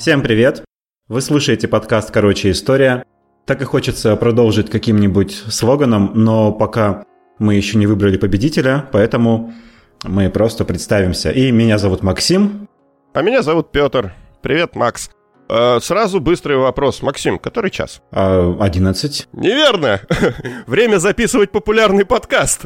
Всем привет! Вы слушаете подкаст «Короче, история». Так и хочется продолжить каким-нибудь слоганом, но пока мы еще не выбрали победителя, поэтому мы просто представимся. И меня зовут Максим. А меня зовут Петр. Привет, Макс. Э, сразу быстрый вопрос. Максим, который час? А, 11. Неверно. Время записывать популярный подкаст.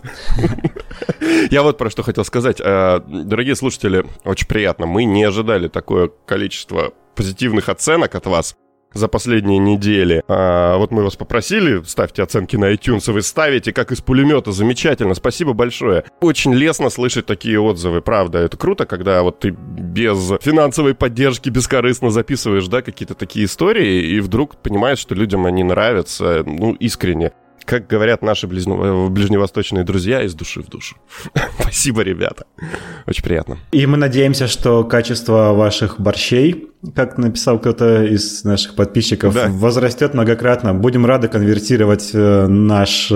Я вот про что хотел сказать. Э, дорогие слушатели, очень приятно. Мы не ожидали такое количество позитивных оценок от вас за последние недели. А, вот мы вас попросили, ставьте оценки на iTunes, вы ставите, как из пулемета. Замечательно, спасибо большое. Очень лестно слышать такие отзывы, правда. Это круто, когда вот ты без финансовой поддержки бескорыстно записываешь, да, какие-то такие истории, и вдруг понимаешь, что людям они нравятся, ну, искренне как говорят наши ближне... ближневосточные друзья, из души в душу. Спасибо, ребята. Очень приятно. И мы надеемся, что качество ваших борщей, как написал кто-то из наших подписчиков, да. возрастет многократно. Будем рады конвертировать э, наш,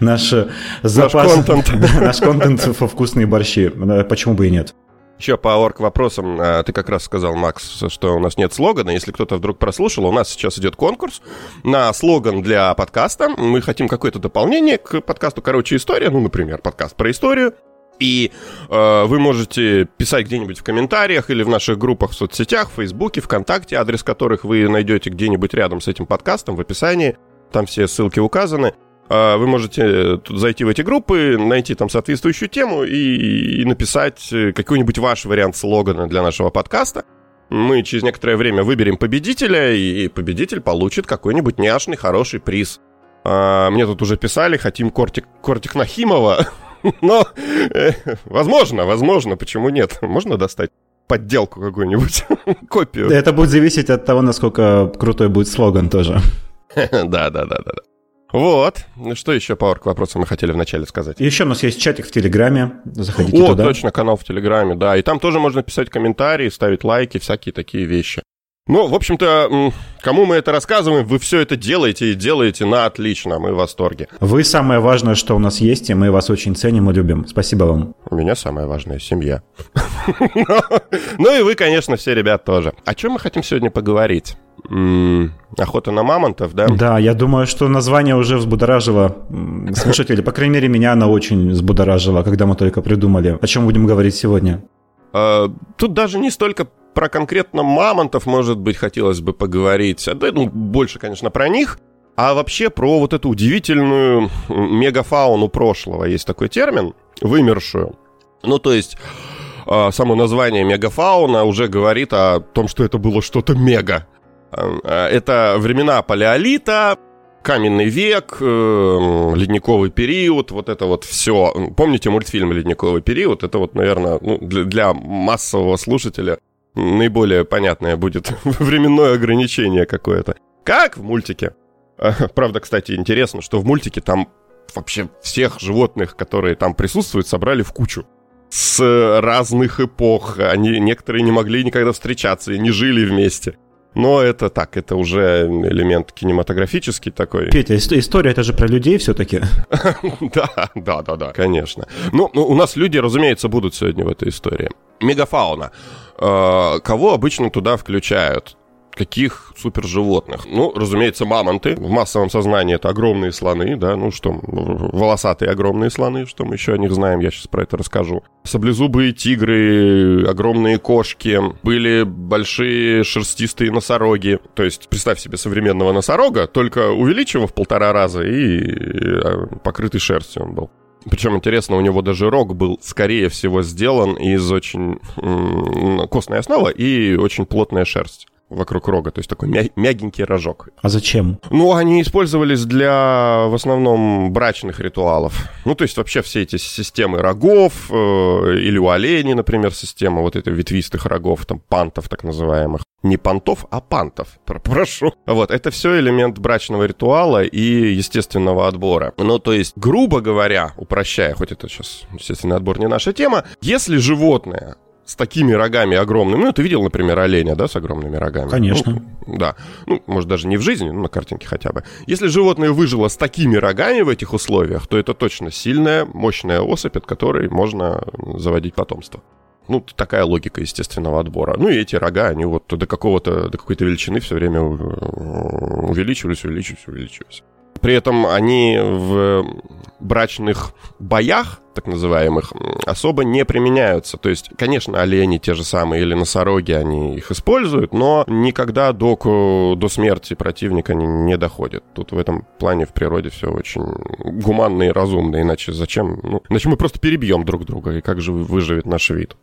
наш запас... Наш контент. наш контент во вкусные борщи. Почему бы и нет? Еще по орг вопросам, а, ты как раз сказал, Макс, что у нас нет слогана. Если кто-то вдруг прослушал, у нас сейчас идет конкурс на слоган для подкаста. Мы хотим какое-то дополнение к подкасту «Короче, история». Ну, например, подкаст про историю. И э, вы можете писать где-нибудь в комментариях или в наших группах в соцсетях, в Фейсбуке, ВКонтакте, адрес которых вы найдете где-нибудь рядом с этим подкастом в описании. Там все ссылки указаны. А, вы можете зайти в эти группы, найти там соответствующую тему и, и написать э, какой-нибудь ваш вариант слогана для нашего подкаста. Мы через некоторое время выберем победителя, и победитель получит какой-нибудь няшный, хороший приз. А, мне тут уже писали, хотим кортик, кортик Нахимова, но э, возможно, возможно, почему нет? Можно достать подделку какую-нибудь, копию. Это будет зависеть от того, насколько крутой будет слоган тоже. Да, да, да, да. Вот. Что еще по орг вопросам мы хотели вначале сказать? Еще у нас есть чатик в Телеграме. Заходите О, туда. точно, канал в Телеграме, да. И там тоже можно писать комментарии, ставить лайки, всякие такие вещи. Ну, в общем-то, кому мы это рассказываем, вы все это делаете и делаете на отлично, мы в восторге. Вы самое важное, что у нас есть, и мы вас очень ценим и любим. Спасибо вам. У меня самое важное — семья. Ну и вы, конечно, все ребят тоже. О чем мы хотим сегодня поговорить? Охота на мамонтов, да? Да, я думаю, что название уже взбудоражило слушателей. По крайней мере, меня оно очень взбудоражило, когда мы только придумали. О чем будем говорить сегодня? А, тут даже не столько про конкретно мамонтов, может быть, хотелось бы поговорить. А, да, ну, больше, конечно, про них. А вообще про вот эту удивительную мегафауну прошлого. Есть такой термин, вымершую. Ну, то есть, а, само название мегафауна уже говорит о том, что это было что-то мега. А, это времена палеолита, каменный век, э, ледниковый период, вот это вот все. Помните мультфильм «Ледниковый период»? Это вот, наверное, ну, для, массового слушателя наиболее понятное будет временное ограничение какое-то. Как в мультике. А, правда, кстати, интересно, что в мультике там вообще всех животных, которые там присутствуют, собрали в кучу. С разных эпох. Они, некоторые не могли никогда встречаться и не жили вместе. Но это так, это уже элемент кинематографический такой. Петя, история это же про людей все-таки. Да, да, да, да, конечно. Ну, ну, у нас люди, разумеется, будут сегодня в этой истории. Мегафауна. Э, кого обычно туда включают? Каких суперживотных? Ну, разумеется, мамонты. В массовом сознании это огромные слоны, да, ну что, волосатые огромные слоны, что мы еще о них знаем, я сейчас про это расскажу. Саблезубые тигры, огромные кошки, были большие шерстистые носороги. То есть, представь себе современного носорога, только увеличив в полтора раза и э, покрытый шерстью он был. Причем интересно, у него даже рог был, скорее всего, сделан из очень костной основы и очень плотная шерсть вокруг рога, то есть такой мя- мягенький рожок. А зачем? Ну, они использовались для, в основном, брачных ритуалов. Ну, то есть вообще все эти системы рогов, э, или у оленей, например, система вот этой ветвистых рогов, там, пантов так называемых. Не понтов, а пантов, прошу. Вот, это все элемент брачного ритуала и естественного отбора. Ну, то есть, грубо говоря, упрощая, хоть это сейчас естественный отбор не наша тема, если животное с такими рогами огромными. Ну, ты видел, например, оленя, да, с огромными рогами? Конечно. Ну, да. Ну, может, даже не в жизни, но на картинке хотя бы. Если животное выжило с такими рогами в этих условиях, то это точно сильная, мощная особь, от которой можно заводить потомство. Ну, такая логика естественного отбора. Ну, и эти рога, они вот до какого-то, до какой-то величины все время э, увеличивались, увеличивались, увеличивались. При этом они в брачных боях, так называемых, особо не применяются. То есть, конечно, олени те же самые или носороги, они их используют, но никогда до, до смерти противника не, не доходит. Тут в этом плане в природе все очень гуманно и разумно, иначе зачем? Ну, иначе мы просто перебьем друг друга, и как же выживет наш вид?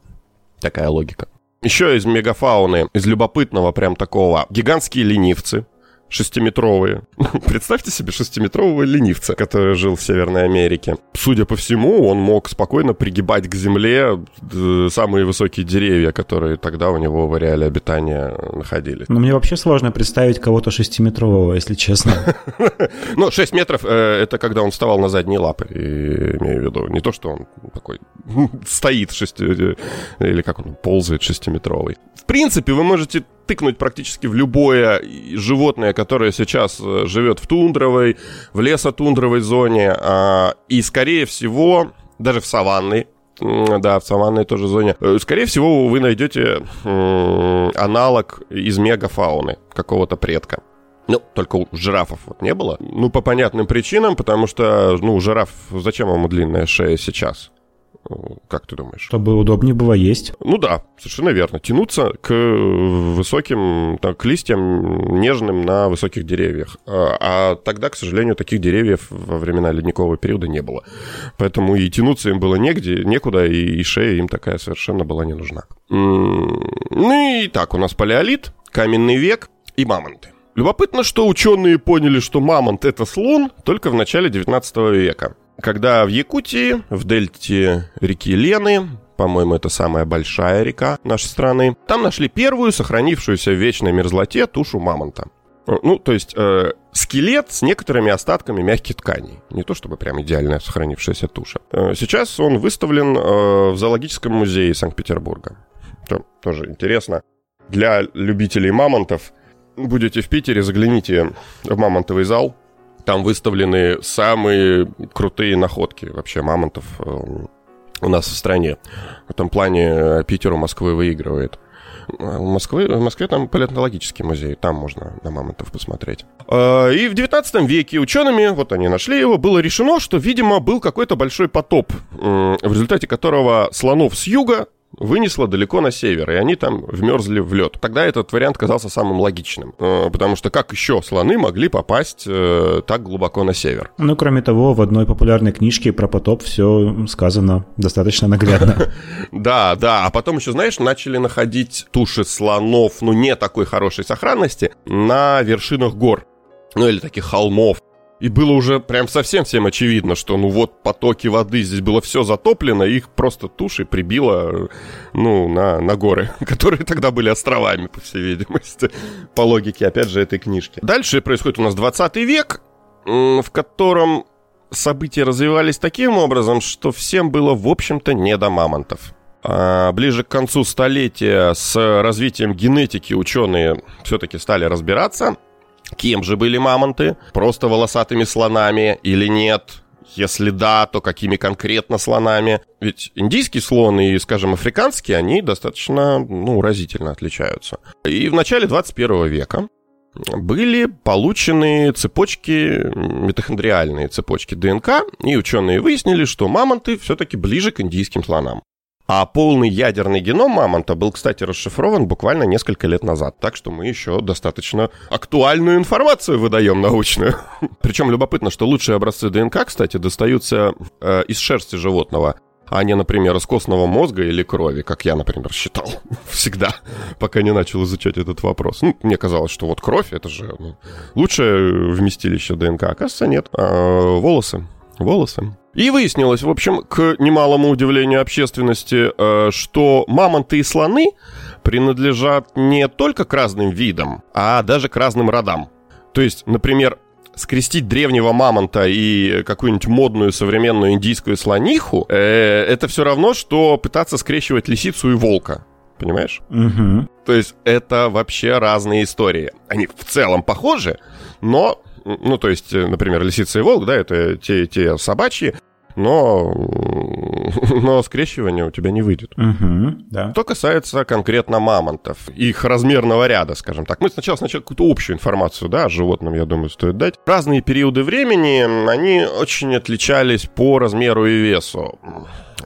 Такая логика. Еще из мегафауны, из любопытного прям такого, гигантские ленивцы, шестиметровые. Представьте себе шестиметрового ленивца, который жил в Северной Америке. Судя по всему, он мог спокойно пригибать к земле э, самые высокие деревья, которые тогда у него в ареале обитания находились. Но мне вообще сложно представить кого-то шестиметрового, если честно. Ну, 6 метров э, это когда он вставал на задние лапы, имею в виду. Не то, что он такой стоит шести... Э, или как он ползает шестиметровый. В принципе, вы можете тыкнуть практически в любое животное, которое сейчас э, живет в тундровой, в лесотундровой зоне, а, и, скорее всего, даже в саванной, да, в саванной тоже зоне. Э, скорее всего, вы найдете аналог из мегафауны какого-то предка. Ну, только у жирафов вот не было. Ну, по понятным причинам, потому что, ну, жираф, зачем ему длинная шея сейчас? Как ты думаешь? Чтобы удобнее было есть. Ну да, совершенно верно. Тянуться к высоким, так, к листьям нежным на высоких деревьях. А, а тогда, к сожалению, таких деревьев во времена ледникового периода не было. Поэтому и тянуться им было негде, некуда, и, и шея им такая совершенно была не нужна. Ну и так, у нас палеолит, каменный век и мамонты. Любопытно, что ученые поняли, что мамонт это слон только в начале 19 века когда в Якутии, в дельте реки Лены, по-моему, это самая большая река нашей страны, там нашли первую сохранившуюся в вечной мерзлоте тушу мамонта. Ну, то есть э, скелет с некоторыми остатками мягких тканей. Не то чтобы прям идеальная сохранившаяся туша. Э, сейчас он выставлен э, в зоологическом музее Санкт-Петербурга. То, тоже интересно. Для любителей мамонтов будете в Питере, загляните в мамонтовый зал. Там выставлены самые крутые находки вообще мамонтов э, у нас в стране. В этом плане э, Питеру Москвы выигрывает. В Москве, в Москве там палеонтологический музей, там можно на мамонтов посмотреть. Э, и в 19 веке учеными, вот они нашли его, было решено, что, видимо, был какой-то большой потоп, в результате которого слонов с юга вынесло далеко на север, и они там вмерзли в лед. Тогда этот вариант казался самым логичным, э, потому что как еще слоны могли попасть э, так глубоко на север? Ну, кроме того, в одной популярной книжке про потоп все сказано достаточно наглядно. Да, да, а потом еще, знаешь, начали находить туши слонов, ну, не такой хорошей сохранности, на вершинах гор ну или таких холмов. И было уже прям совсем всем очевидно, что ну вот потоки воды, здесь было все затоплено, их просто туши прибило, ну, на, на горы, которые тогда были островами, по всей видимости, по логике, опять же, этой книжки. Дальше происходит у нас 20 век, в котором события развивались таким образом, что всем было, в общем-то, не до мамонтов. А ближе к концу столетия с развитием генетики ученые все-таки стали разбираться – Кем же были мамонты? Просто волосатыми слонами или нет? Если да, то какими конкретно слонами? Ведь индийский слон и, скажем, африканский, они достаточно, ну, разительно отличаются. И в начале 21 века были получены цепочки, митохондриальные цепочки ДНК, и ученые выяснили, что мамонты все-таки ближе к индийским слонам. А полный ядерный геном мамонта был, кстати, расшифрован буквально несколько лет назад. Так что мы еще достаточно актуальную информацию выдаем научную. Причем любопытно, что лучшие образцы ДНК, кстати, достаются э, из шерсти животного а не, например, из костного мозга или крови, как я, например, считал всегда, пока не начал изучать этот вопрос. Ну, мне казалось, что вот кровь, это же ну, лучшее вместилище ДНК. Оказывается, нет. А, волосы. Волосы. И выяснилось, в общем, к немалому удивлению общественности, э, что мамонты и слоны принадлежат не только к разным видам, а даже к разным родам. То есть, например, скрестить древнего мамонта и какую-нибудь модную современную индийскую слониху, э, это все равно, что пытаться скрещивать лисицу и волка. Понимаешь? Угу. То есть это вообще разные истории. Они в целом похожи, но ну, то есть, например, лисица и волк, да, это те, те собачьи, но, но скрещивание у тебя не выйдет. Угу, да. Что касается конкретно мамонтов, их размерного ряда, скажем так. Мы сначала, сначала какую-то общую информацию да, о животном, я думаю, стоит дать. Разные периоды времени, они очень отличались по размеру и весу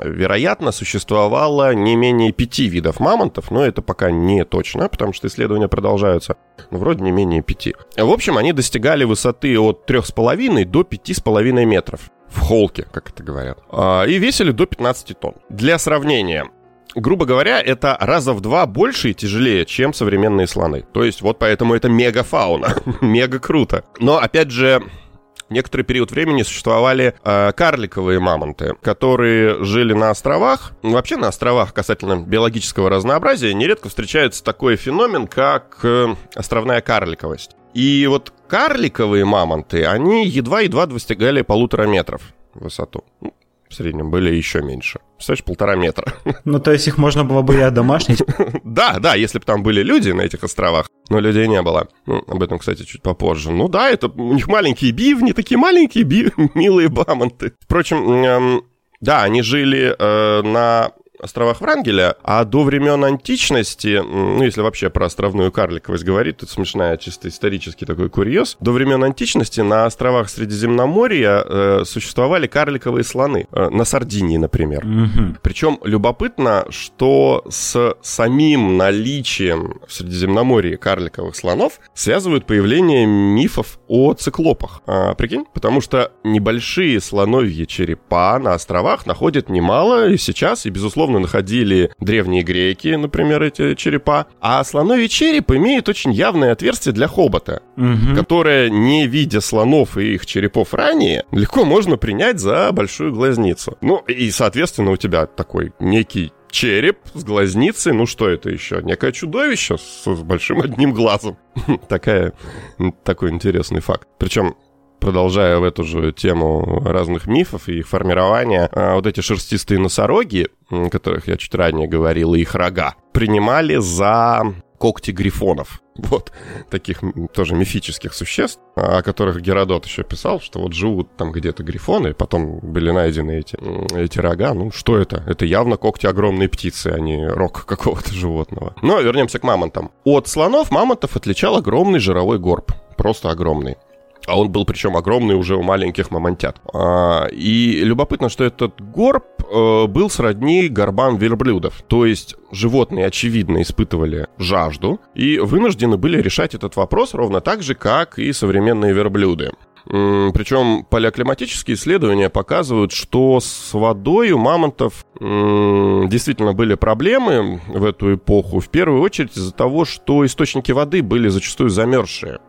вероятно, существовало не менее пяти видов мамонтов, но это пока не точно, потому что исследования продолжаются, но вроде не менее пяти. В общем, они достигали высоты от 3,5 до 5,5 метров в холке, как это говорят, а, и весили до 15 тонн. Для сравнения, грубо говоря, это раза в два больше и тяжелее, чем современные слоны. То есть вот поэтому это мегафауна, мега круто. Но опять же, некоторый период времени существовали э, карликовые мамонты, которые жили на островах. Вообще на островах касательно биологического разнообразия нередко встречается такой феномен, как э, островная карликовость. И вот карликовые мамонты, они едва-едва достигали полутора метров в высоту. В среднем были еще меньше. Представляешь, полтора метра. Ну, то есть их можно было бы и одомашнить? Да, да, если бы там были люди на этих островах, но людей не было. Ну, об этом, кстати, чуть попозже. Ну да, это у них маленькие бивни, такие маленькие милые бамонты. Впрочем, да, они жили э, на островах Врангеля, а до времен античности, ну, если вообще про островную карликовость говорить, тут смешная чисто исторический такой курьез, до времен античности на островах Средиземноморья э, существовали карликовые слоны, э, на Сардинии, например. Угу. Причем любопытно, что с самим наличием в Средиземноморье карликовых слонов связывают появление мифов о циклопах. А, прикинь? Потому что небольшие слоновьи черепа на островах находят немало и сейчас, и, безусловно, находили древние греки, например, эти черепа. А слоновий череп имеет очень явное отверстие для хобота, угу. которое, не видя слонов и их черепов ранее, легко можно принять за большую глазницу. Ну, и, соответственно, у тебя такой некий череп с глазницей. Ну что это еще? Некое чудовище с, с большим одним глазом. Такая, такой интересный факт. Причем продолжая в эту же тему разных мифов и их формирования, а, вот эти шерстистые носороги, о которых я чуть ранее говорил, и их рога, принимали за когти грифонов. Вот, таких тоже мифических существ, о которых Геродот еще писал, что вот живут там где-то грифоны, потом были найдены эти, эти рога. Ну, что это? Это явно когти огромной птицы, а не рог какого-то животного. Но вернемся к мамонтам. От слонов мамонтов отличал огромный жировой горб. Просто огромный. А он был причем огромный уже у маленьких мамонтят. А, и любопытно, что этот горб э, был сродни горбам верблюдов. То есть животные, очевидно, испытывали жажду и вынуждены были решать этот вопрос ровно так же, как и современные верблюды. Причем палеоклиматические исследования показывают, что с водой у мамонтов действительно были проблемы в эту эпоху. В первую очередь из-за того, что источники воды были зачастую замерзшие.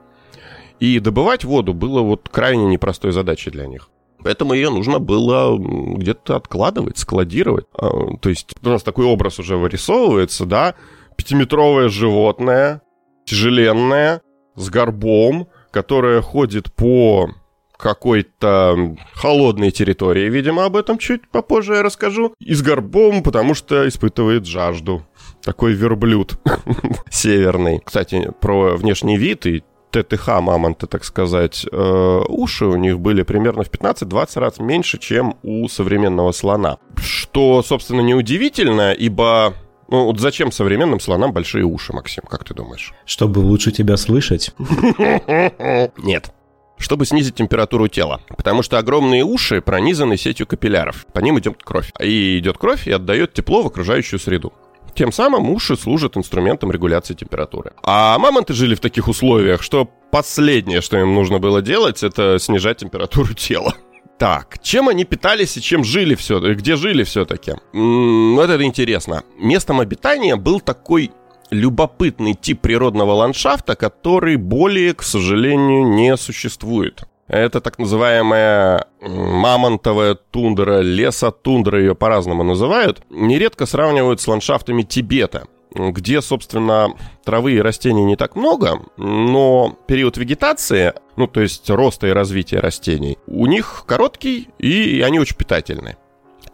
И добывать воду было вот крайне непростой задачей для них. Поэтому ее нужно было где-то откладывать, складировать. А, то есть у нас такой образ уже вырисовывается, да, пятиметровое животное, тяжеленное, с горбом, которое ходит по какой-то холодной территории, видимо, об этом чуть попозже я расскажу, и с горбом, потому что испытывает жажду. Такой верблюд северный. Кстати, про внешний вид и ТТХ мамонта, так сказать, э, уши у них были примерно в 15-20 раз меньше, чем у современного слона. Что, собственно, неудивительно, ибо ну, вот зачем современным слонам большие уши, Максим, как ты думаешь? Чтобы лучше тебя слышать? Нет. Чтобы снизить температуру тела. Потому что огромные уши пронизаны сетью капилляров. По ним идет кровь. И идет кровь и отдает тепло в окружающую среду. Тем самым уши служат инструментом регуляции температуры. А мамонты жили в таких условиях, что последнее, что им нужно было делать, это снижать температуру тела. Так, чем они питались и чем жили все, где жили все-таки? Вот это интересно. Местом обитания был такой любопытный тип природного ландшафта, который более, к сожалению, не существует. Это так называемая мамонтовая тундра, лесотундра ее по-разному называют, нередко сравнивают с ландшафтами Тибета, где, собственно, травы и растений не так много, но период вегетации, ну, то есть роста и развития растений, у них короткий, и они очень питательны.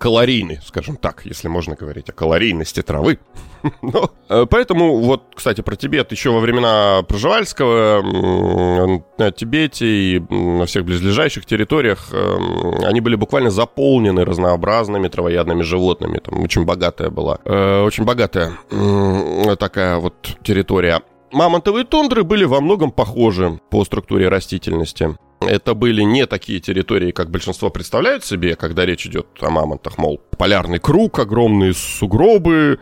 Калорийный, скажем так, если можно говорить о калорийности травы. Но, э, поэтому, вот, кстати, про Тибет еще во времена Проживальского на Тибете и на всех близлежащих территориях э, они были буквально заполнены разнообразными травоядными животными. Там очень богатая была, э, очень богатая такая вот территория. Мамонтовые тундры были во многом похожи по структуре растительности. Это были не такие территории, как большинство представляют себе, когда речь идет о мамонтах, мол, полярный круг, огромные сугробы,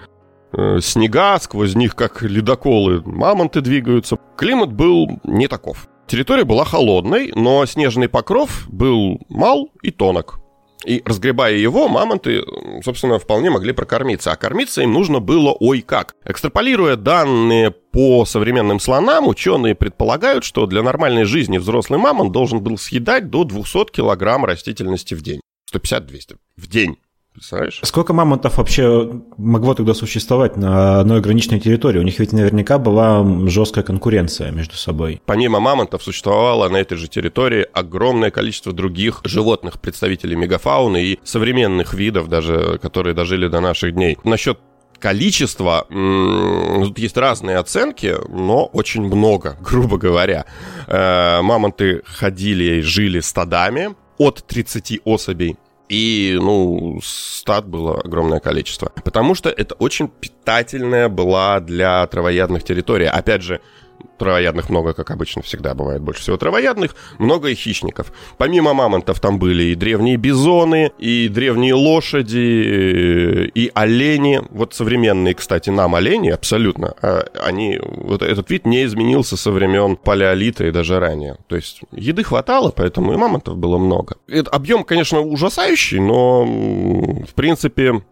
э, снега, сквозь них, как ледоколы, мамонты двигаются. Климат был не таков. Территория была холодной, но снежный покров был мал и тонок. И разгребая его, мамонты, собственно, вполне могли прокормиться. А кормиться им нужно было ой как. Экстраполируя данные по современным слонам, ученые предполагают, что для нормальной жизни взрослый мамонт должен был съедать до 200 килограмм растительности в день. 150-200 в день. Представляешь? Сколько мамонтов вообще могло тогда существовать на одной ограниченной территории? У них ведь наверняка была жесткая конкуренция между собой. Помимо мамонтов существовало на этой же территории огромное количество других животных, представителей мегафауны и современных видов, даже, которые дожили до наших дней. Насчет количества, тут есть разные оценки, но очень много, грубо говоря. Э, мамонты ходили и жили стадами от 30 особей и, ну, стат было огромное количество. Потому что это очень питательная была для травоядных территорий. Опять же, Травоядных много, как обычно всегда бывает, больше всего травоядных, много и хищников. Помимо мамонтов там были и древние бизоны, и древние лошади, и олени. Вот современные, кстати, нам олени абсолютно, а они, вот этот вид не изменился со времен палеолита и даже ранее. То есть еды хватало, поэтому и мамонтов было много. Это объем, конечно, ужасающий, но в принципе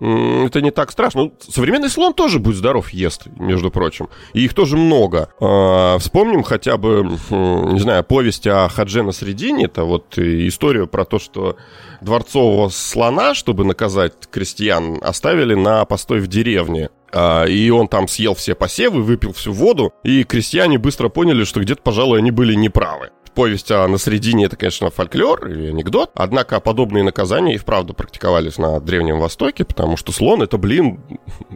это не так страшно. Ну, современный слон тоже, будь здоров, ест, между прочим. И их тоже много. А, вспомним хотя бы, не знаю, повесть о Хадже на Средине. Это вот историю про то, что дворцового слона, чтобы наказать крестьян, оставили на постой в деревне. А, и он там съел все посевы, выпил всю воду, и крестьяне быстро поняли, что где-то, пожалуй, они были неправы повесть о на средине это, конечно, фольклор или анекдот. Однако подобные наказания и вправду практиковались на Древнем Востоке, потому что слон это, блин,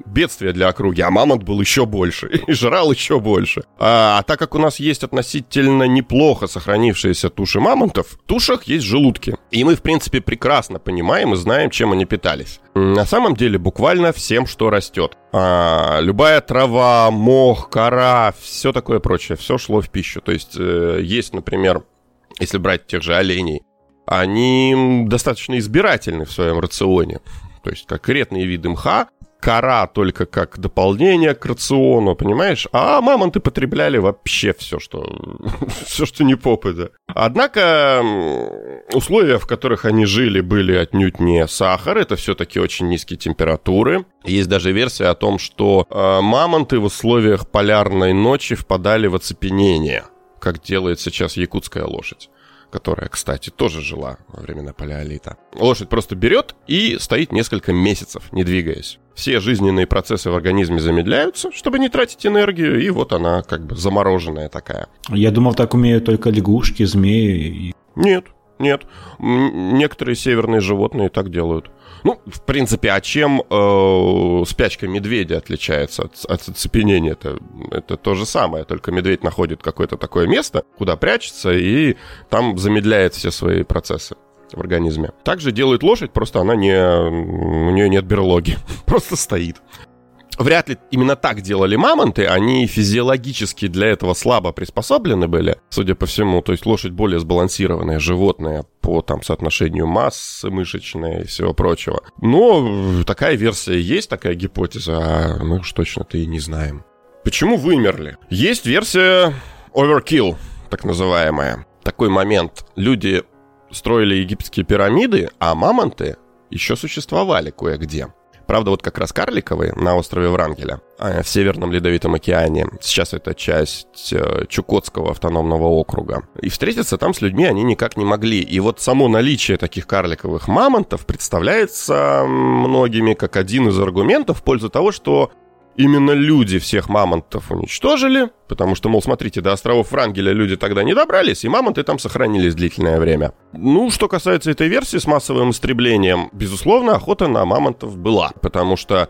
бедствие для округи, а мамонт был еще больше и жрал еще больше. А, а так как у нас есть относительно неплохо сохранившиеся туши мамонтов, в тушах есть желудки. И мы, в принципе, прекрасно понимаем и знаем, чем они питались. На самом деле, буквально всем, что растет. А, любая трава, мох, кора, все такое прочее, все шло в пищу. То есть э, есть, например, если брать тех же оленей, они достаточно избирательны в своем рационе. То есть конкретные виды мха кора только как дополнение к рациону, понимаешь? А мамонты потребляли вообще все, что, все, что не попадя. Однако условия, в которых они жили, были отнюдь не сахар, это все-таки очень низкие температуры. Есть даже версия о том, что э, мамонты в условиях полярной ночи впадали в оцепенение, как делает сейчас якутская лошадь которая, кстати, тоже жила во времена палеолита. Лошадь просто берет и стоит несколько месяцев, не двигаясь. Все жизненные процессы в организме замедляются, чтобы не тратить энергию, и вот она как бы замороженная такая. Я думал, так умеют только лягушки, змеи. Нет, нет. Некоторые северные животные так делают. Ну, в принципе, а чем э, спячка медведя отличается от, от? Это, это то же самое, только медведь находит какое-то такое место, куда прячется, и там замедляет все свои процессы в организме. Также делает лошадь, просто она не... У нее нет берлоги, просто стоит. Вряд ли именно так делали мамонты, они физиологически для этого слабо приспособлены были, судя по всему. То есть лошадь более сбалансированное животное по там соотношению массы мышечной и всего прочего. Но такая версия есть, такая гипотеза, а мы уж точно-то и не знаем. Почему вымерли? Есть версия overkill, так называемая. Такой момент. Люди строили египетские пирамиды, а мамонты еще существовали кое-где. Правда, вот как раз карликовые на острове Врангеля, а, в Северном Ледовитом океане. Сейчас это часть э, Чукотского автономного округа. И встретиться там с людьми они никак не могли. И вот само наличие таких карликовых мамонтов представляется многими как один из аргументов в пользу того, что именно люди всех мамонтов уничтожили, потому что, мол, смотрите, до островов Врангеля люди тогда не добрались, и мамонты там сохранились длительное время. Ну, что касается этой версии с массовым истреблением, безусловно, охота на мамонтов была, потому что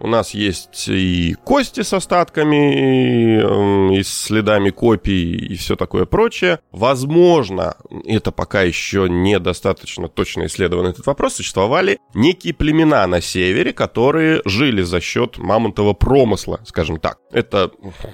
у нас есть и кости с остатками, и с следами копий, и все такое прочее. Возможно, это пока еще недостаточно точно исследован этот вопрос, существовали некие племена на севере, которые жили за счет мамонтового промысла, скажем так. Это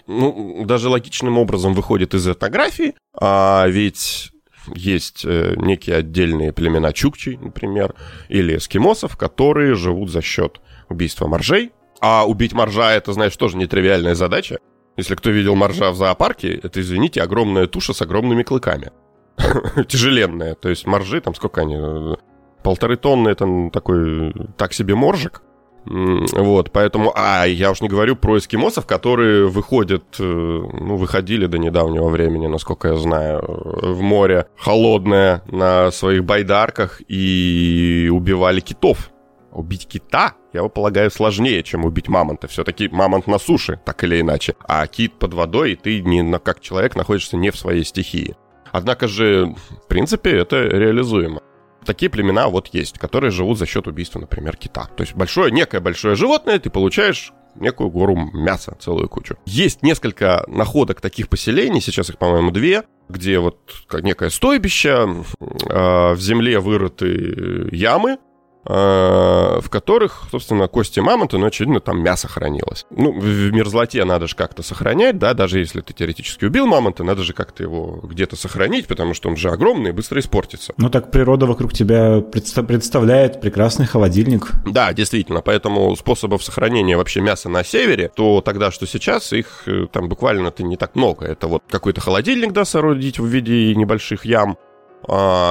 ну, даже логичным образом выходит из этнографии, а ведь есть э, некие отдельные племена чукчей, например, или эскимосов, которые живут за счет убийства моржей, а убить моржа это, знаешь, тоже нетривиальная задача. Если кто видел моржа в зоопарке, это, извините, огромная туша с огромными клыками. Тяжеленная. То есть моржи, там сколько они? Полторы тонны, это такой, так себе моржик. Вот, поэтому, а я уж не говорю про эскимосов, которые выходят, э, ну, выходили до недавнего времени, насколько я знаю, в море холодное на своих байдарках и убивали китов. Убить кита, я полагаю, сложнее, чем убить мамонта. Все-таки мамонт на суше, так или иначе. А кит под водой, и ты не, как человек находишься не в своей стихии. Однако же, в принципе, это реализуемо. Такие племена вот есть, которые живут за счет убийства, например, кита. То есть большое, некое большое животное, ты получаешь некую гору мяса, целую кучу. Есть несколько находок таких поселений, сейчас их, по-моему, две, где вот некое стойбище, э, в земле вырыты ямы, в которых, собственно, кости мамонта, но, очевидно, там мясо хранилось. Ну, в мерзлоте надо же как-то сохранять, да, даже если ты теоретически убил мамонта, надо же как-то его где-то сохранить, потому что он же огромный и быстро испортится. Ну, так природа вокруг тебя представляет прекрасный холодильник. Да, действительно, поэтому способов сохранения вообще мяса на севере, то тогда, что сейчас, их э, там буквально-то не так много. Это вот какой-то холодильник, да, соорудить в виде небольших ям,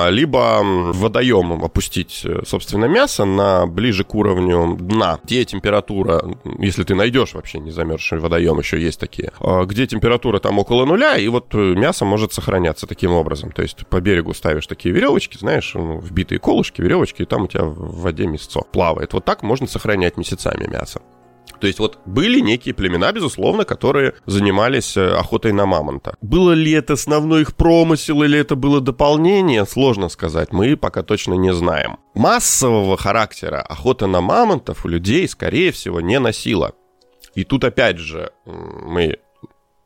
либо водоемом опустить, э, собственно, мясо на ближе к уровню дна, где температура, если ты найдешь вообще не замерзший водоем, еще есть такие, а, где температура там около нуля, и вот э, мясо может сохраняться таким образом. То есть по берегу ставишь такие веревочки, знаешь, вбитые колышки, веревочки, и там у тебя в воде мясо плавает. Вот так можно сохранять месяцами мясо. То есть вот были некие племена, безусловно, которые занимались э, охотой на мамонта. Было ли это основной их промысел или это было дополнение, сложно сказать, мы пока точно не знаем. Массового характера охота на мамонтов у людей, скорее всего, не носила. И тут опять же мы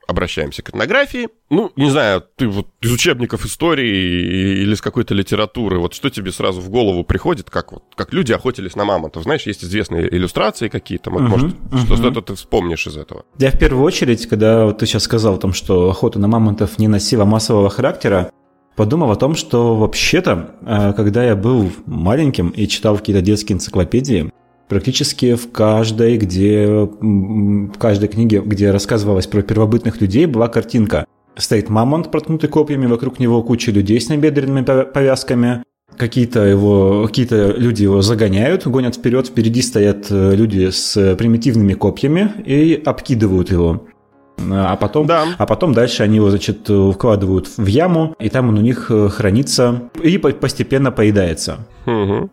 обращаемся к этнографии. Ну, не знаю, ты вот из учебников истории или из какой-то литературы, вот что тебе сразу в голову приходит, как вот как люди охотились на мамонтов? Знаешь, есть известные иллюстрации какие-то, uh-huh, может, uh-huh. что-то ты вспомнишь из этого? Я в первую очередь, когда вот ты сейчас сказал о том, что охота на мамонтов не носила массового характера, подумал о том, что вообще-то, э, когда я был маленьким и читал какие-то детские энциклопедии, Практически в каждой, где, в каждой книге, где рассказывалось про первобытных людей, была картинка. Стоит мамонт, проткнутый копьями, вокруг него куча людей с набедренными повязками. Какие-то его, какие-то люди его загоняют, гонят вперед, впереди стоят э, люди с примитивными копьями и обкидывают его. А потом, да. а потом дальше они его, значит, вкладывают в яму, и там он у них э, хранится и постепенно поедается. Угу.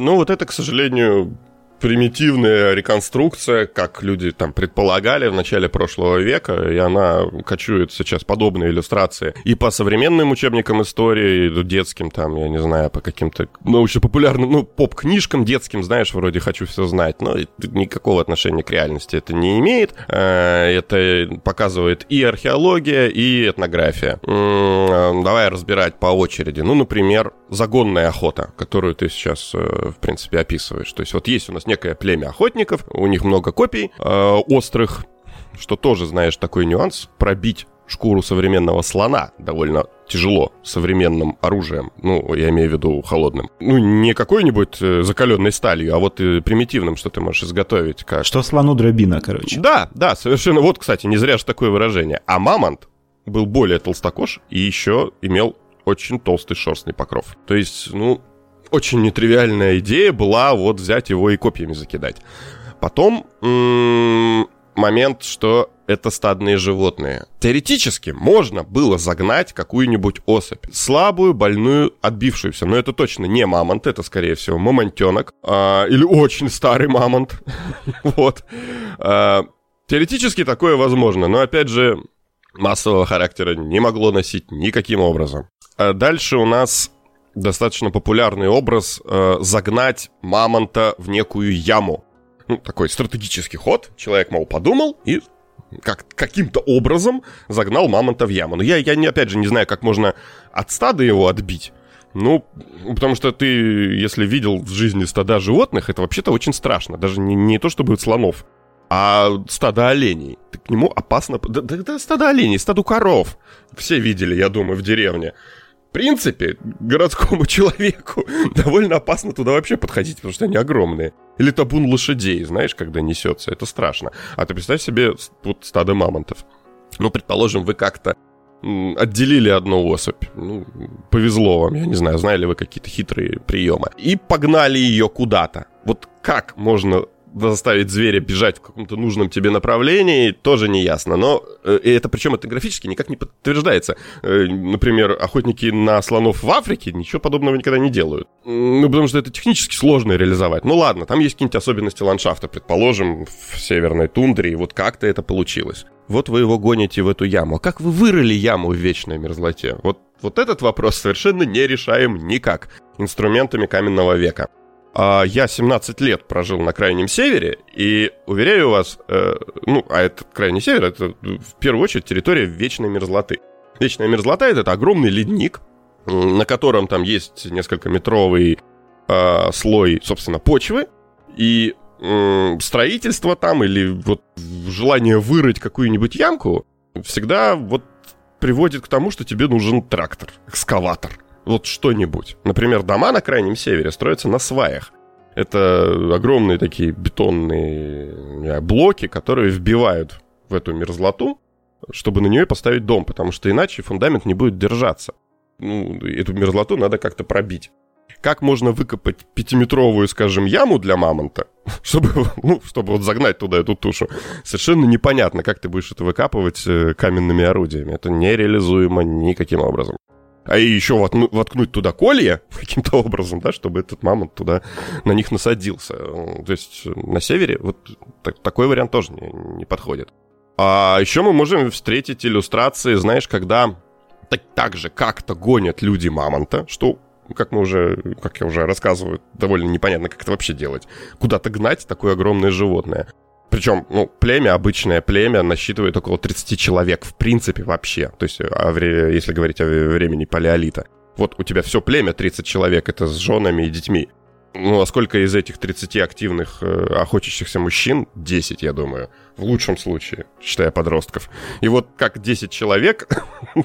Ну, вот это, к сожалению, примитивная реконструкция, как люди там предполагали в начале прошлого века, и она кочует сейчас подобные иллюстрации и по современным учебникам истории, и детским там, я не знаю, по каким-то научно-популярным, ну, поп-книжкам детским, знаешь, вроде «Хочу все знать», но никакого отношения к реальности это не имеет. Э, это показывает и археология, и этнография. Давай разбирать по очереди. Ну, например, загонная охота, которую ты сейчас, э, в принципе, описываешь. То есть вот есть у нас некое племя охотников, у них много копий э, острых, что тоже, знаешь, такой нюанс, пробить шкуру современного слона довольно тяжело современным оружием, ну, я имею в виду холодным. Ну, не какой-нибудь э, закаленной сталью, а вот и примитивным, что ты можешь изготовить. Как... Что слону дробина, короче. Да, да, совершенно. Вот, кстати, не зря же такое выражение. А мамонт был более толстокож и еще имел очень толстый шерстный покров. То есть, ну, очень нетривиальная идея была вот взять его и копьями закидать. Потом момент, что это стадные животные. Теоретически можно было загнать какую-нибудь особь. Слабую, больную, отбившуюся. Но это точно не мамонт, это, скорее всего, мамонтенок. А, или очень старый мамонт. вот. А, теоретически такое возможно. Но, опять же, массового характера не могло носить никаким образом. А дальше у нас достаточно популярный образ э, загнать мамонта в некую яму. Ну, такой стратегический ход. Человек, мол, подумал и как, каким-то образом загнал мамонта в яму. Но я, я не, опять же не знаю, как можно от стада его отбить. Ну, потому что ты, если видел в жизни стада животных, это вообще-то очень страшно. Даже не, не то, чтобы слонов, а стадо оленей. Ты к нему опасно... Да, да, да стадо оленей, стаду коров. Все видели, я думаю, в деревне. Принципе, городскому человеку довольно опасно туда вообще подходить, потому что они огромные. Или табун лошадей, знаешь, когда несется, это страшно. А ты представь себе вот стадо мамонтов. Ну, предположим, вы как-то отделили одну особь. Ну, повезло вам, я не знаю, знали вы какие-то хитрые приемы. И погнали ее куда-то. Вот как можно заставить зверя бежать в каком-то нужном тебе направлении, тоже не ясно. Но э, и это причем это графически никак не подтверждается. Э, например, охотники на слонов в Африке ничего подобного никогда не делают. Ну, потому что это технически сложно реализовать. Ну ладно, там есть какие-нибудь особенности ландшафта, предположим, в северной тундре, и вот как-то это получилось. Вот вы его гоните в эту яму. А как вы вырыли яму в вечной мерзлоте? Вот, вот этот вопрос совершенно не решаем никак инструментами каменного века. А я 17 лет прожил на Крайнем Севере, и уверяю вас, э, ну, а это Крайний Север, это в первую очередь территория вечной мерзлоты. Вечная мерзлота — это огромный ледник, на котором там есть несколько метровый э, слой, собственно, почвы, и э, строительство там или вот желание вырыть какую-нибудь ямку всегда вот приводит к тому, что тебе нужен трактор, экскаватор — вот что-нибудь. Например, дома на Крайнем Севере строятся на сваях. Это огромные такие бетонные блоки, которые вбивают в эту мерзлоту, чтобы на нее поставить дом, потому что иначе фундамент не будет держаться. Ну, эту мерзлоту надо как-то пробить. Как можно выкопать пятиметровую, скажем, яму для мамонта, чтобы, ну, чтобы вот загнать туда эту тушу? Совершенно непонятно, как ты будешь это выкапывать э, каменными орудиями. Это нереализуемо никаким образом а еще воткну, воткнуть туда колья каким-то образом, да, чтобы этот мамонт туда на них насадился. То есть на севере вот так, такой вариант тоже не, не подходит. А еще мы можем встретить иллюстрации, знаешь, когда так, так же как-то гонят люди мамонта, что как мы уже, как я уже рассказываю, довольно непонятно, как это вообще делать. Куда-то гнать такое огромное животное. Причем, ну, племя, обычное племя, насчитывает около 30 человек, в принципе, вообще. То есть, вре- если говорить о времени палеолита. Вот у тебя все племя 30 человек, это с женами и детьми. Ну, а сколько из этих 30 активных э, охотящихся мужчин? 10, я думаю. В лучшем случае, считая подростков. И вот как 10 человек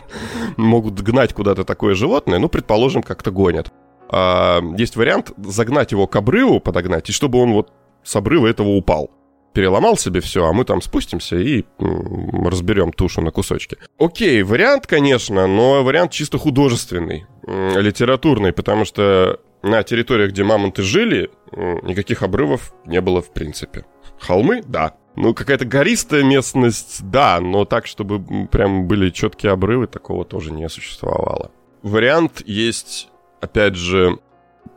могут гнать куда-то такое животное, ну, предположим, как-то гонят. А, есть вариант загнать его к обрыву, подогнать, и чтобы он вот с обрыва этого упал переломал себе все, а мы там спустимся и разберем тушу на кусочки. Окей, вариант, конечно, но вариант чисто художественный, литературный, потому что на территориях, где мамонты жили, никаких обрывов не было в принципе. Холмы, да. Ну, какая-то гористая местность, да, но так, чтобы прям были четкие обрывы, такого тоже не существовало. Вариант есть, опять же,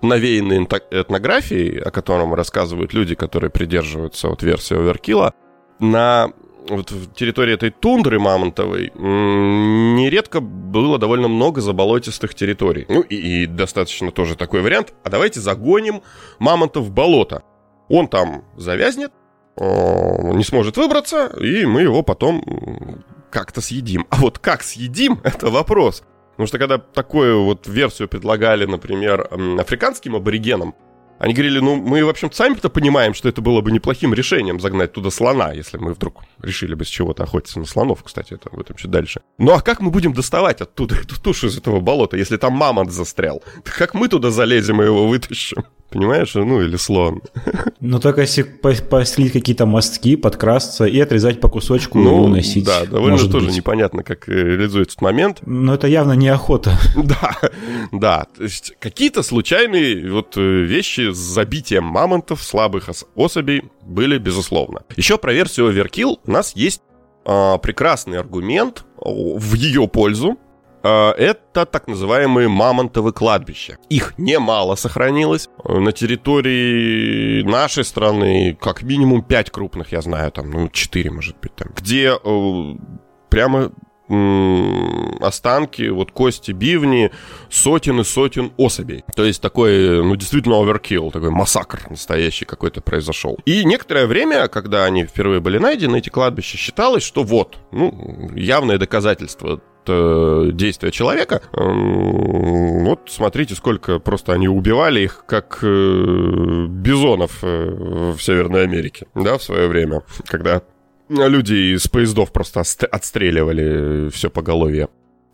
навеянный этнографией, о котором рассказывают люди, которые придерживаются вот версии Оверкила, на вот в территории этой тундры мамонтовой нередко было довольно много заболотистых территорий. Ну и, и достаточно тоже такой вариант. А давайте загоним мамонта в болото. Он там завязнет, не сможет выбраться, и мы его потом как-то съедим. А вот как съедим, это вопрос. Потому что когда такую вот версию предлагали, например, африканским аборигенам, они говорили, ну, мы, в общем сами-то понимаем, что это было бы неплохим решением загнать туда слона, если мы вдруг решили бы с чего-то охотиться на слонов, кстати, это в этом чуть дальше. Ну, а как мы будем доставать оттуда эту тушу из этого болота, если там мамонт застрял? Как мы туда залезем и его вытащим? Понимаешь, ну или слон. Ну только если постелить какие-то мостки, подкрасться и отрезать по кусочку ну, и уносить. Да, довольно может тоже быть. непонятно, как реализуется этот момент. Но это явно не охота. Да, да. То есть какие-то случайные вот э, вещи с забитием мамонтов, слабых особей были, безусловно. Еще про версию Overkill у нас есть э, прекрасный аргумент в ее пользу, а, это так называемые мамонтовы кладбища. Их немало сохранилось. На территории нашей страны как минимум 5 крупных, я знаю, там, ну, 4, может быть, там, где э, прямо останки, вот кости бивни, сотен и сотен особей. То есть такой, ну, действительно оверкилл, такой массакр настоящий какой-то произошел. И некоторое время, когда они впервые были найдены, эти кладбища, считалось, что вот, ну, явное доказательство э, действия человека. Вот смотрите, сколько просто они убивали их, как э, бизонов э, в Северной Америке, да, в свое время, когда люди из поездов просто отстреливали все поголовье,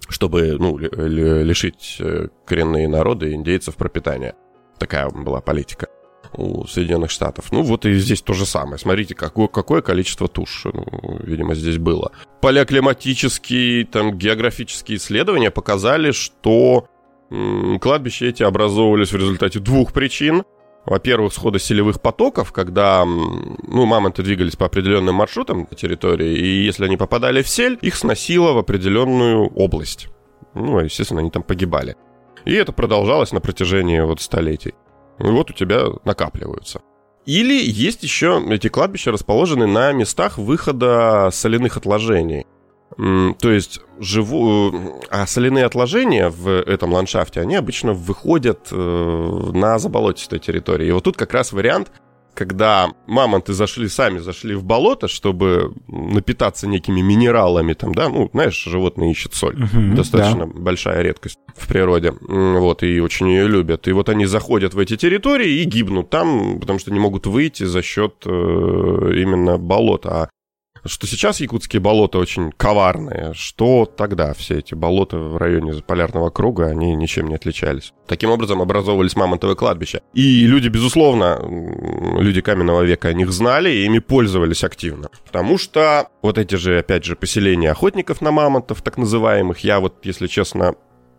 чтобы, ну, лишить коренные народы индейцев пропитания. Такая была политика у Соединенных Штатов. Ну, вот и здесь то же самое. Смотрите, какое, какое количество туш, ну, видимо, здесь было. Палеоклиматические, там, географические исследования показали, что м- кладбища эти образовывались в результате двух причин. Во-первых, схода селевых потоков, когда ну, мамонты двигались по определенным маршрутам на территории, и если они попадали в сель, их сносило в определенную область. Ну, естественно, они там погибали. И это продолжалось на протяжении вот столетий. И вот у тебя накапливаются. Или есть еще эти кладбища расположены на местах выхода соляных отложений. То есть живу... а соляные отложения в этом ландшафте, они обычно выходят э, на заболотистой территории. И вот тут как раз вариант когда мамонты зашли, сами зашли в болото, чтобы напитаться некими минералами, там, да, ну, знаешь, животные ищут соль. Угу, Достаточно да. большая редкость в природе. Вот, и очень ее любят. И вот они заходят в эти территории и гибнут там, потому что не могут выйти за счет э, именно болота. А что сейчас якутские болота очень коварные, что тогда все эти болота в районе полярного круга, они ничем не отличались. Таким образом образовывались мамонтовые кладбища. И люди, безусловно, люди каменного века о них знали и ими пользовались активно. Потому что вот эти же, опять же, поселения охотников на мамонтов, так называемых, я вот, если честно,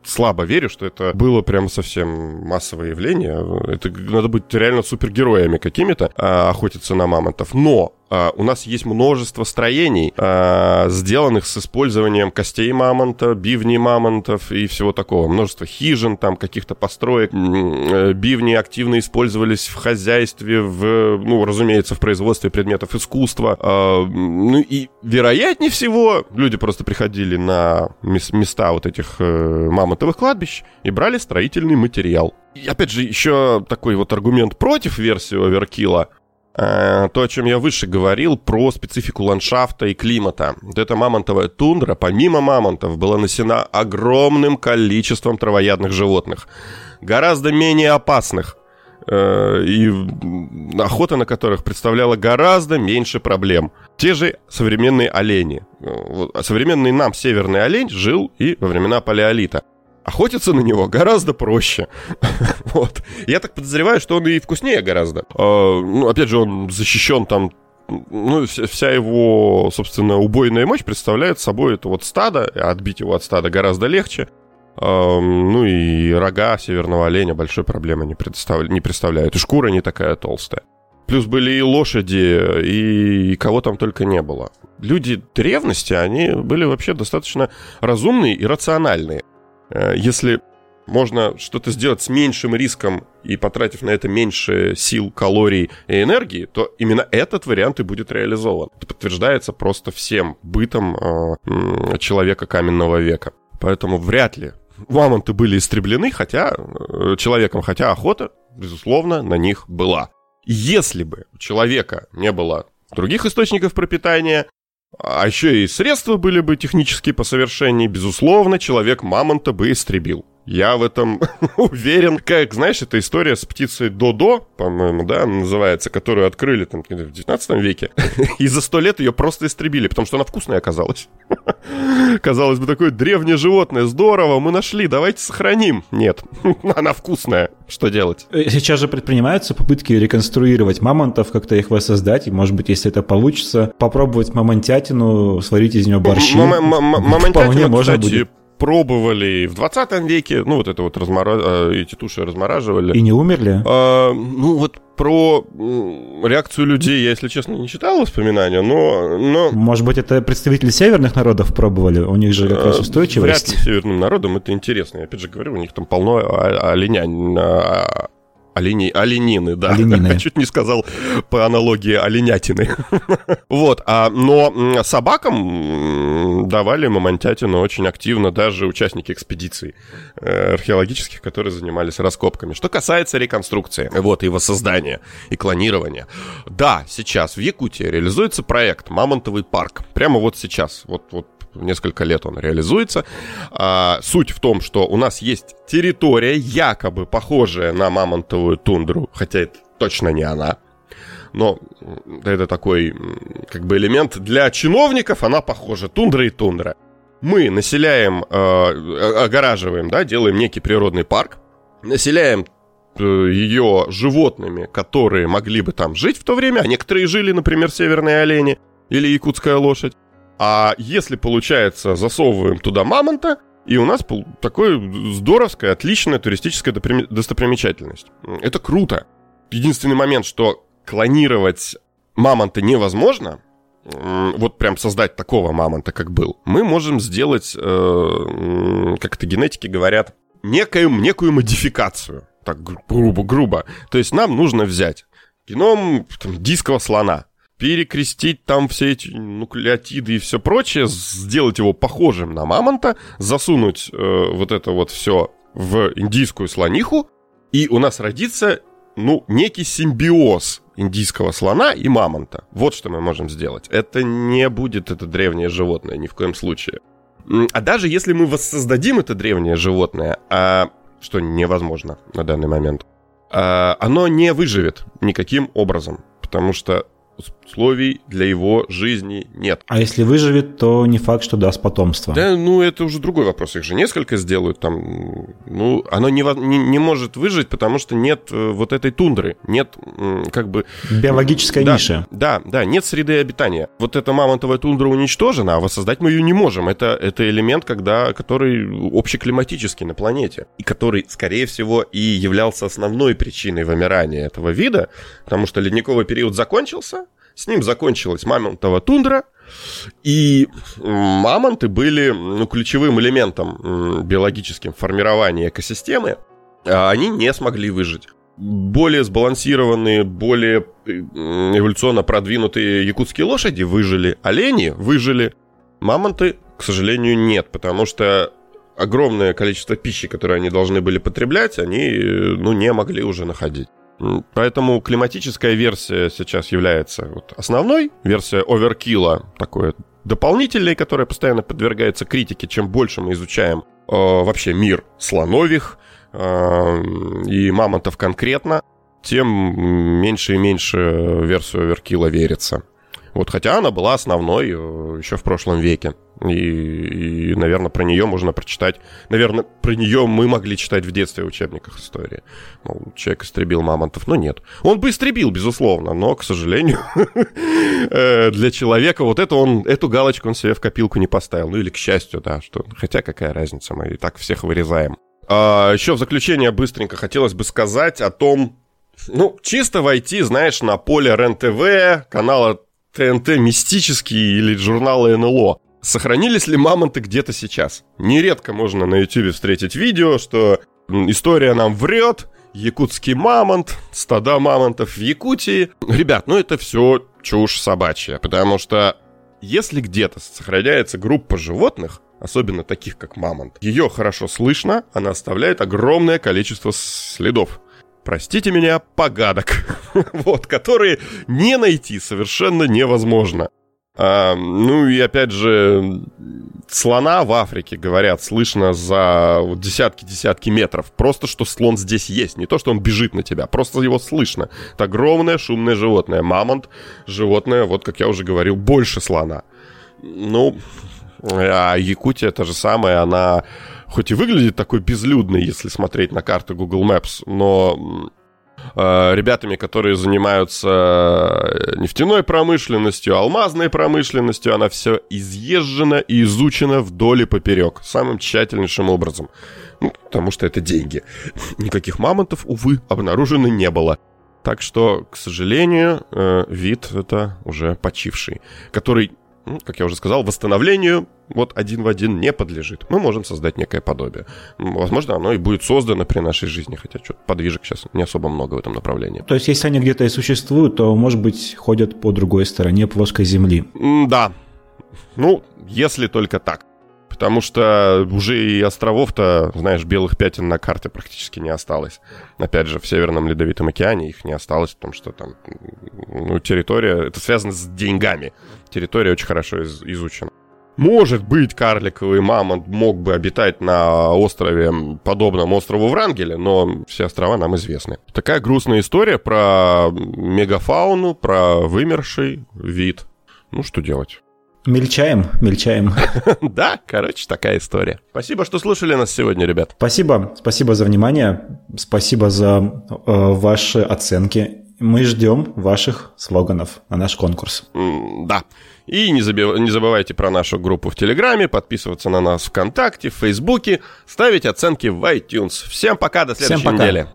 слабо верю, что это было прям совсем массовое явление. Это надо быть реально супергероями какими-то, а, охотиться на мамонтов. Но Uh, у нас есть множество строений, uh, сделанных с использованием костей мамонта, бивней мамонтов и всего такого. Множество хижин, там каких-то построек. Uh, бивни активно использовались в хозяйстве, в, ну, разумеется, в производстве предметов искусства. Ну и, вероятнее всего, люди просто приходили на места вот этих э, мамонтовых кладбищ и брали строительный материал. И опять же, еще такой вот аргумент против версии Оверкила – Э, то, о чем я выше говорил, про специфику ландшафта и климата. Вот эта мамонтовая тундра, помимо мамонтов, была насена огромным количеством травоядных животных, гораздо менее опасных, э, и охота на которых представляла гораздо меньше проблем. Те же современные олени. Э, современный нам северный олень жил и во времена палеолита – охотиться на него гораздо проще. вот. Я так подозреваю, что он и вкуснее гораздо. А, ну, опять же, он защищен там ну, вся его, собственно, убойная мощь представляет собой это вот стадо, отбить его от стада гораздо легче. Ну и рога северного оленя большой проблемы не, не представляют. И шкура не такая толстая. Плюс были и лошади, и кого там только не было. Люди древности, они были вообще достаточно разумные и рациональные. Э, если можно что-то сделать с меньшим риском и потратив на это меньше сил, калорий и энергии, то именно этот вариант и будет реализован. Это подтверждается просто всем бытом э, человека каменного века. Поэтому вряд ли мамонты были истреблены, хотя э, человеком, хотя охота, безусловно, на них была. Если бы у человека не было других источников пропитания, а еще и средства были бы технически по совершенней, безусловно, человек мамонта бы истребил. Я в этом уверен. Как, знаешь, эта история с птицей Додо, по-моему, да, называется, которую открыли там в 19 веке. И за сто лет ее просто истребили, потому что она вкусная оказалась. Казалось бы, такое древнее животное. Здорово, мы нашли, давайте сохраним. Нет, она вкусная. Что делать? Э, сейчас же предпринимаются попытки реконструировать мамонтов, как-то их воссоздать. И, может быть, если это получится, попробовать мамонтятину, сварить из нее борщи. Мамонтятину, кстати, пробовали в 20 веке, ну, вот это вот размора... Э, эти туши размораживали. И не умерли? А, ну, вот про реакцию людей я, если честно, не читал воспоминания, но, но... Может быть, это представители северных народов пробовали? У них же как раз э, устойчивость. Вряд ли северным народам это интересно. Я опять же говорю, у них там полно оленя, а, Олени... Оленины, да. Оленины. Чуть не сказал по аналогии оленятины. вот, а, но собакам давали мамонтятину очень активно даже участники экспедиций э, археологических, которые занимались раскопками. Что касается реконструкции, вот, и воссоздания, и клонирования. Да, сейчас в Якутии реализуется проект «Мамонтовый парк». Прямо вот сейчас, вот, вот несколько лет он реализуется. А, суть в том, что у нас есть территория, якобы похожая на мамонтовую тундру, хотя это точно не она. Но это такой как бы элемент для чиновников, она похожа, тундра и тундра. Мы населяем, э, огораживаем, да, делаем некий природный парк, населяем э, ее животными, которые могли бы там жить в то время, а некоторые жили, например, северные олени или якутская лошадь. А если, получается, засовываем туда мамонта, и у нас такое здоровская, отличная туристическая достопримечательность. Это круто. Единственный момент, что клонировать мамонта невозможно, вот прям создать такого мамонта, как был, мы можем сделать, э, как это генетики говорят, некую, некую модификацию. Так грубо, грубо. То есть нам нужно взять геном там, дискового слона, перекрестить там все эти нуклеотиды и все прочее, сделать его похожим на мамонта, засунуть э, вот это вот все в индийскую слониху, и у нас родится, ну, некий симбиоз индийского слона и мамонта. Вот что мы можем сделать. Это не будет это древнее животное ни в коем случае. А даже если мы воссоздадим это древнее животное, а, что невозможно на данный момент, а, оно не выживет никаким образом, потому что условий для его жизни нет. А если выживет, то не факт, что даст потомство. Да, ну это уже другой вопрос. Их же несколько сделают там. Ну, оно не, не, не может выжить, потому что нет э, вот этой тундры, нет как бы... Биологической да, ниши. Да, да, нет среды обитания. Вот эта мамонтовая тундра уничтожена, а воссоздать мы ее не можем. Это, это элемент, когда, который общеклиматический на планете. И который, скорее всего, и являлся основной причиной вымирания этого вида, потому что ледниковый период закончился, с ним закончилась мамонтова тундра, и мамонты были ну, ключевым элементом биологическим формирования экосистемы. А они не смогли выжить. Более сбалансированные, более эволюционно продвинутые якутские лошади выжили, олени выжили, мамонты, к сожалению, нет, потому что огромное количество пищи, которое они должны были потреблять, они ну, не могли уже находить. Поэтому климатическая версия сейчас является вот основной. Версия оверкилла такой дополнительной, которая постоянно подвергается критике. Чем больше мы изучаем э, вообще мир слонових э, и мамонтов конкретно, тем меньше и меньше версию оверкилла верится. Вот, хотя она была основной э, еще в прошлом веке. И, и, наверное, про нее можно прочитать. Наверное, про нее мы могли читать в детстве в учебниках истории. Мол, человек истребил мамонтов. Но нет. Он бы истребил, безусловно, но, к сожалению, э, для человека вот это он, эту галочку он себе в копилку не поставил. Ну или к счастью, да, что. Хотя какая разница, мы и так всех вырезаем. А, еще в заключение быстренько хотелось бы сказать о том, ну, чисто войти, знаешь, на поле РЕН-ТВ, канала ТНТ мистические или журналы НЛО. Сохранились ли мамонты где-то сейчас? Нередко можно на YouTube встретить видео, что история нам врет, якутский мамонт, стада мамонтов в Якутии. Ребят, ну это все чушь собачья, потому что если где-то сохраняется группа животных, особенно таких как мамонт, ее хорошо слышно, она оставляет огромное количество следов простите меня, погадок, вот, которые не найти совершенно невозможно. А, ну и опять же, слона в Африке, говорят, слышно за десятки-десятки метров. Просто что слон здесь есть. Не то, что он бежит на тебя, просто его слышно. Это огромное шумное животное. Мамонт, животное, вот как я уже говорил, больше слона. Ну, а Якутия та же самая, она хоть и выглядит такой безлюдной, если смотреть на карты Google Maps, но Э, ребятами, которые занимаются э, нефтяной промышленностью, алмазной промышленностью. Она все изъезжена и изучена вдоль и поперек, самым тщательнейшим образом. Ну, потому что это деньги. Никаких мамонтов, увы, обнаружено не было. Так что, к сожалению, э, вид это уже почивший, который как я уже сказал, восстановлению вот один в один не подлежит. Мы можем создать некое подобие. Возможно, оно и будет создано при нашей жизни, хотя что подвижек сейчас не особо много в этом направлении. То есть, если они где-то и существуют, то, может быть, ходят по другой стороне плоской Земли. Да. Ну, если только так. Потому что уже и островов-то, знаешь, белых пятен на карте практически не осталось. Опять же, в Северном Ледовитом океане их не осталось, потому что там ну, территория... Это связано с деньгами. Территория очень хорошо из, изучена. Может быть, карликовый мамонт мог бы обитать на острове, подобном острову Врангеля, но все острова нам известны. Такая грустная история про мегафауну, про вымерший вид. Ну, что делать? Мельчаем, мельчаем. Да, короче, такая история. Спасибо, что слушали нас сегодня, ребят. Спасибо, спасибо за внимание, спасибо за э, ваши оценки. Мы ждем ваших слоганов на наш конкурс. Да. И не, забив... не забывайте про нашу группу в Телеграме, подписываться на нас ВКонтакте, в Фейсбуке, ставить оценки в iTunes. Всем пока, до следующей Всем пока. недели.